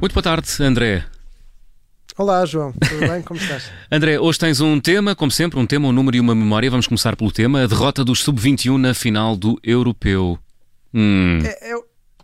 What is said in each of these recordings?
Muito boa tarde, André. Olá, João. Tudo bem? Como estás? André, hoje tens um tema, como sempre, um tema, um número e uma memória. Vamos começar pelo tema: a derrota dos Sub-21 na final do Europeu. Hum. É, é,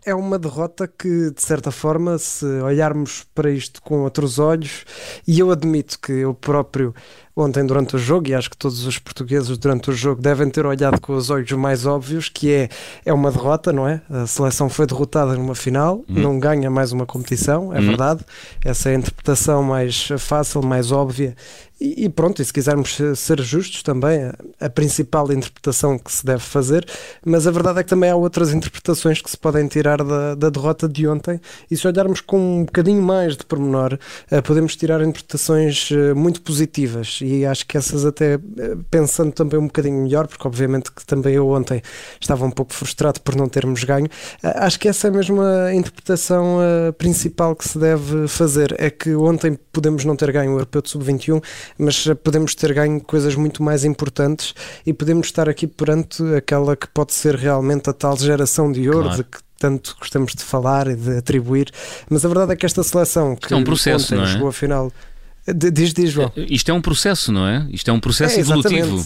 é, uma derrota que, de certa forma, se olharmos para isto com outros olhos, e eu admito que eu próprio ontem durante o jogo, e acho que todos os portugueses durante o jogo devem ter olhado com os olhos mais óbvios, que é, é uma derrota, não é? A seleção foi derrotada numa final, uhum. não ganha mais uma competição, é uhum. verdade. Essa é a interpretação mais fácil, mais óbvia e, pronto, e se quisermos ser justos também, a principal interpretação que se deve fazer, mas a verdade é que também há outras interpretações que se podem tirar da, da derrota de ontem, e se olharmos com um bocadinho mais de pormenor, eh, podemos tirar interpretações eh, muito positivas, e acho que essas até, eh, pensando também um bocadinho melhor, porque obviamente que também eu ontem estava um pouco frustrado por não termos ganho, acho que essa é mesmo a interpretação principal que se deve fazer, é que ontem podemos não ter ganho o Europeu de Sub-21, mas podemos ter ganho coisas muito mais importantes e podemos estar aqui perante aquela que pode ser realmente a tal geração de ouro claro. de que tanto gostamos de falar e de atribuir, mas a verdade é que esta seleção que é um processo, não é? chegou a final Diz, diz, João. Isto é um processo, não é? Isto é um processo é, evolutivo.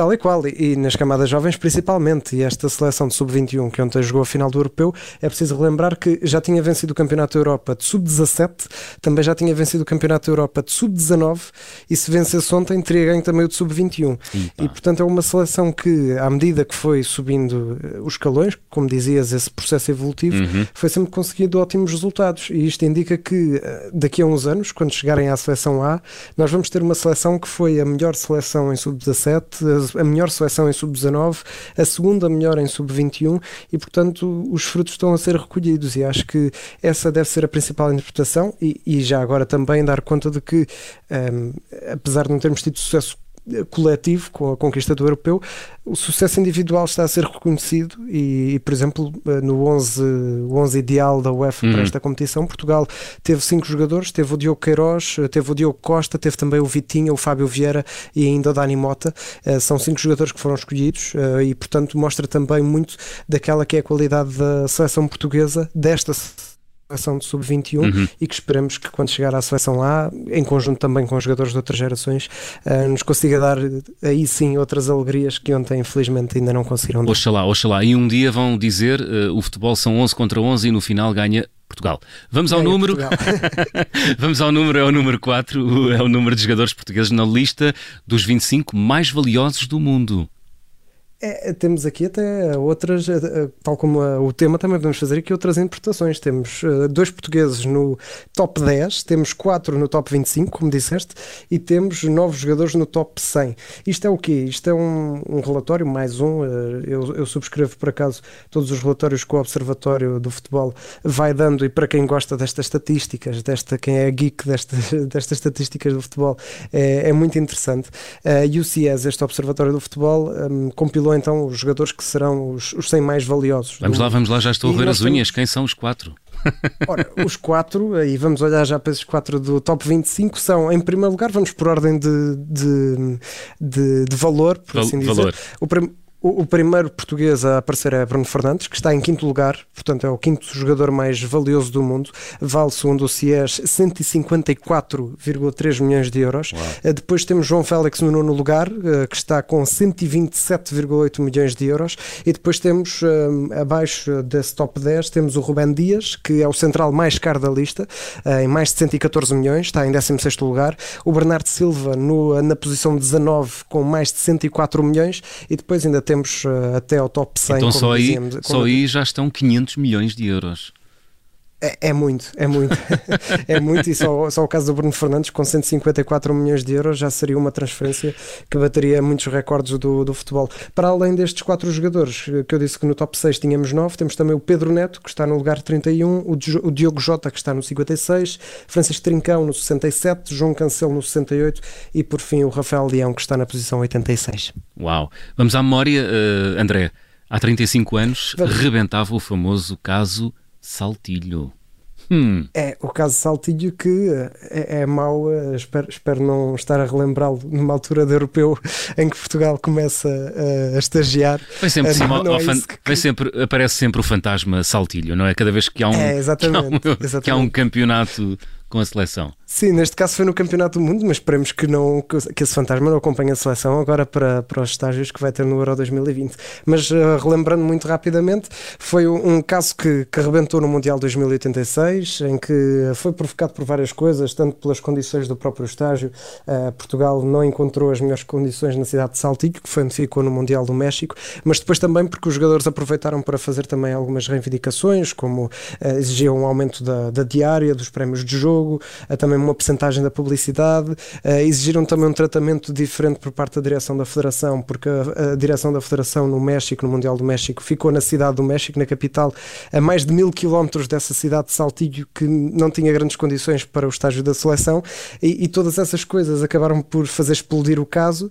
Tal e qual, e, nas camadas jovens principalmente, e esta seleção de sub-21 que ontem jogou a final do Europeu, é preciso relembrar que já tinha vencido o Campeonato da Europa de sub-17, também já tinha vencido o Campeonato da Europa de sub-19, e se vencesse ontem teria ganho também o de sub-21. E portanto é uma seleção que, à medida que foi subindo eh, os escalões, como dizias, esse processo evolutivo, uhum. foi sempre conseguido ótimos resultados, e isto indica que eh, daqui a uns anos, quando chegarem à seleção A, nós vamos ter uma seleção que foi a melhor seleção em sub-17, a melhor seleção em sub-19, a segunda melhor em sub-21 e, portanto, os frutos estão a ser recolhidos e acho que essa deve ser a principal interpretação e, e já agora também dar conta de que, um, apesar de não termos tido sucesso coletivo com a conquista do europeu, o sucesso individual está a ser reconhecido e, e por exemplo, eh, no 11, 11 ideal da UEFA uhum. para esta competição, Portugal teve cinco jogadores, teve o Diogo Queiroz, eh, teve o Diogo Costa, teve também o Vitinha, o Fábio Vieira e ainda o Dani Mota. São cinco jogadores que foram escolhidos e, portanto, mostra também muito daquela que é a qualidade da seleção portuguesa, desta seleção de sub-21 uhum. e que esperamos que quando chegar à seleção A, em conjunto também com os jogadores de outras gerações, uh, nos consiga dar aí sim outras alegrias que ontem infelizmente ainda não conseguiram dar. Oxalá, oxalá. E um dia vão dizer uh, o futebol são 11 contra 11 e no final ganha Portugal. Vamos ao número. Vamos ao número, é o número 4, é o número de jogadores portugueses na lista dos 25 mais valiosos do mundo. É, temos aqui até outras, eh, eh, tal como a, o tema, também podemos fazer aqui outras interpretações. Temos uh, dois portugueses no top 10, temos quatro no top 25, como disseste, e temos nove jogadores no top 100. Isto é o quê? Isto é um, um relatório, mais um. Uh, eu, eu, subscrevo, por acaso, todos os relatórios que o Observatório do Futebol vai dando, e para quem gosta destas estatísticas, desta, quem é geek desta, destas estatísticas do futebol, é, é muito interessante. Uh, e o este Observatório do Futebol, um, compilou então os jogadores que serão os, os 100 mais valiosos. Vamos lá, vamos lá, já estou a ver as unhas. Temos... Quem são os quatro? Ora, os quatro, e vamos olhar já para esses quatro do top 25, são, em primeiro lugar, vamos por ordem de, de, de, de valor, por Val assim dizer. Valor. O, prim o, o, primeiro português a aparecer é Bruno Fernandes, que está em quinto lugar, portanto é o quinto jogador mais valioso do mundo. Vale, segundo o CIES, 154,3 milhões de euros. Uau. Eh, depois temos João Félix no nono lugar, eh, que está com 127,8 milhões de euros. E depois temos, eh, abaixo desse top 10, temos o Rubén Dias, que é o central mais caro da lista, em mais de 114 milhões, está em 16 lugar. O Bernardo Silva no, na posição 19, com mais de 104 milhões. E depois ainda temos uh, até ao top 100. Então só aí, dizíamos, só aí já estão 500 milhões de euros. É, é, muito, é muito. é muito, e só, só o caso do Bruno Fernandes, com 154 milhões de euros, já seria uma transferência que bateria muitos recordes do, do futebol. Para além destes quatro jogadores, que eu disse que no top 6 tínhamos 9, temos também o Pedro Neto, que está no lugar 31, o, Diogo Jota, que está no 56, Francisco Trincão no 67, João Cancelo no 68 e, por fim, o Rafael Leão, que está na posição 86. Uau! Vamos à memória, uh, André. Há 35 anos, Vamos. rebentava o famoso caso Saltilho. Hum. É o caso Saltilho que é, é mau, espero, espero não estar a relembrá-lo numa altura de europeu em que Portugal começa a, a estagiar. Vai sempre, não, não é que... sempre, aparece sempre o fantasma Saltilho, não é? Cada vez que há um, é, exatamente, que há um, exatamente. Que há um campeonato com a seleção. Sim, neste caso foi no Campeonato do Mundo, mas esperemos que, não, que esse fantasma não acompanhe a seleção agora para, para os estágios que vai ter no Euro 2020. Mas uh, relembrando muito rapidamente, foi um, um caso que, que arrebentou no Mundial 2086, em que foi provocado por várias coisas, tanto pelas condições do próprio estágio. Uh, Portugal não encontrou as melhores condições na cidade de Saltillo, que foi onde ficou no Mundial do México, mas depois também porque os jogadores aproveitaram para fazer também algumas reivindicações, como uh, exigiam um aumento da, da diária, dos prémios de jogo jogo, também uma percentagem da publicidade, exigiram também um tratamento diferente por parte da direção da Federação, porque a, a direção da Federação no México, no Mundial do México, ficou na cidade do México, na capital, a mais de mil quilómetros dessa cidade de Saltillo, que não tinha grandes condições para o estágio da seleção, e, e todas essas coisas acabaram por fazer explodir o caso.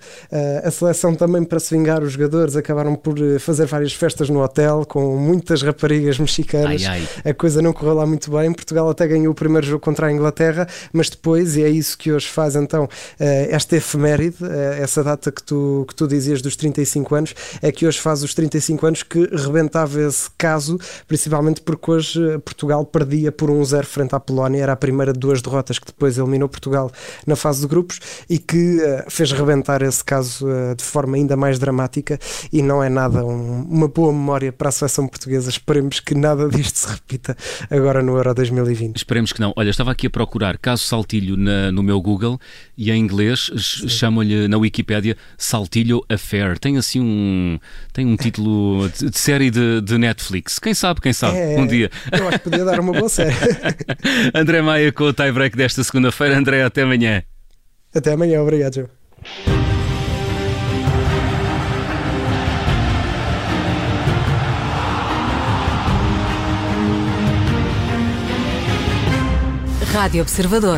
a seleção também, para se vingar, os jogadores acabaram por eh, fazer várias festas no hotel, com muitas raparigas mexicanas. Ai, ai. A coisa não correu lá muito bem. Portugal até ganhou o primeiro jogo contra a Inglaterra, mas depois, e é isso que hoje faz então eh, esta efeméride, eh, essa data que tu, que tu dizias dos 35 anos, é que hoje faz os 35 anos que rebentava esse caso, principalmente porque hoje eh, Portugal perdia por 1-0 frente à Polónia, era a primeira de duas derrotas que depois eliminou Portugal na fase de grupos e que fez rebentar esse caso de forma ainda mais dramática e não é nada um, uma boa memória para a seleção portuguesa. Esperemos que nada disto se repita agora no Euro 2020. Esperemos que não. Olha, estava aqui a procurar caso Saltilho na, no meu Google e em inglês chamam-lhe na Wikipédia Saltilho Affair. Tem assim um, tem um título de, de série de, de, Netflix. Quem sabe, quem sabe, é, um dia. Eu acho que podia dar uma boa série. André Maia com o tie-break desta segunda-feira. André, até amanhã. Até amanhã, obrigado, Joe. Rádio Observador.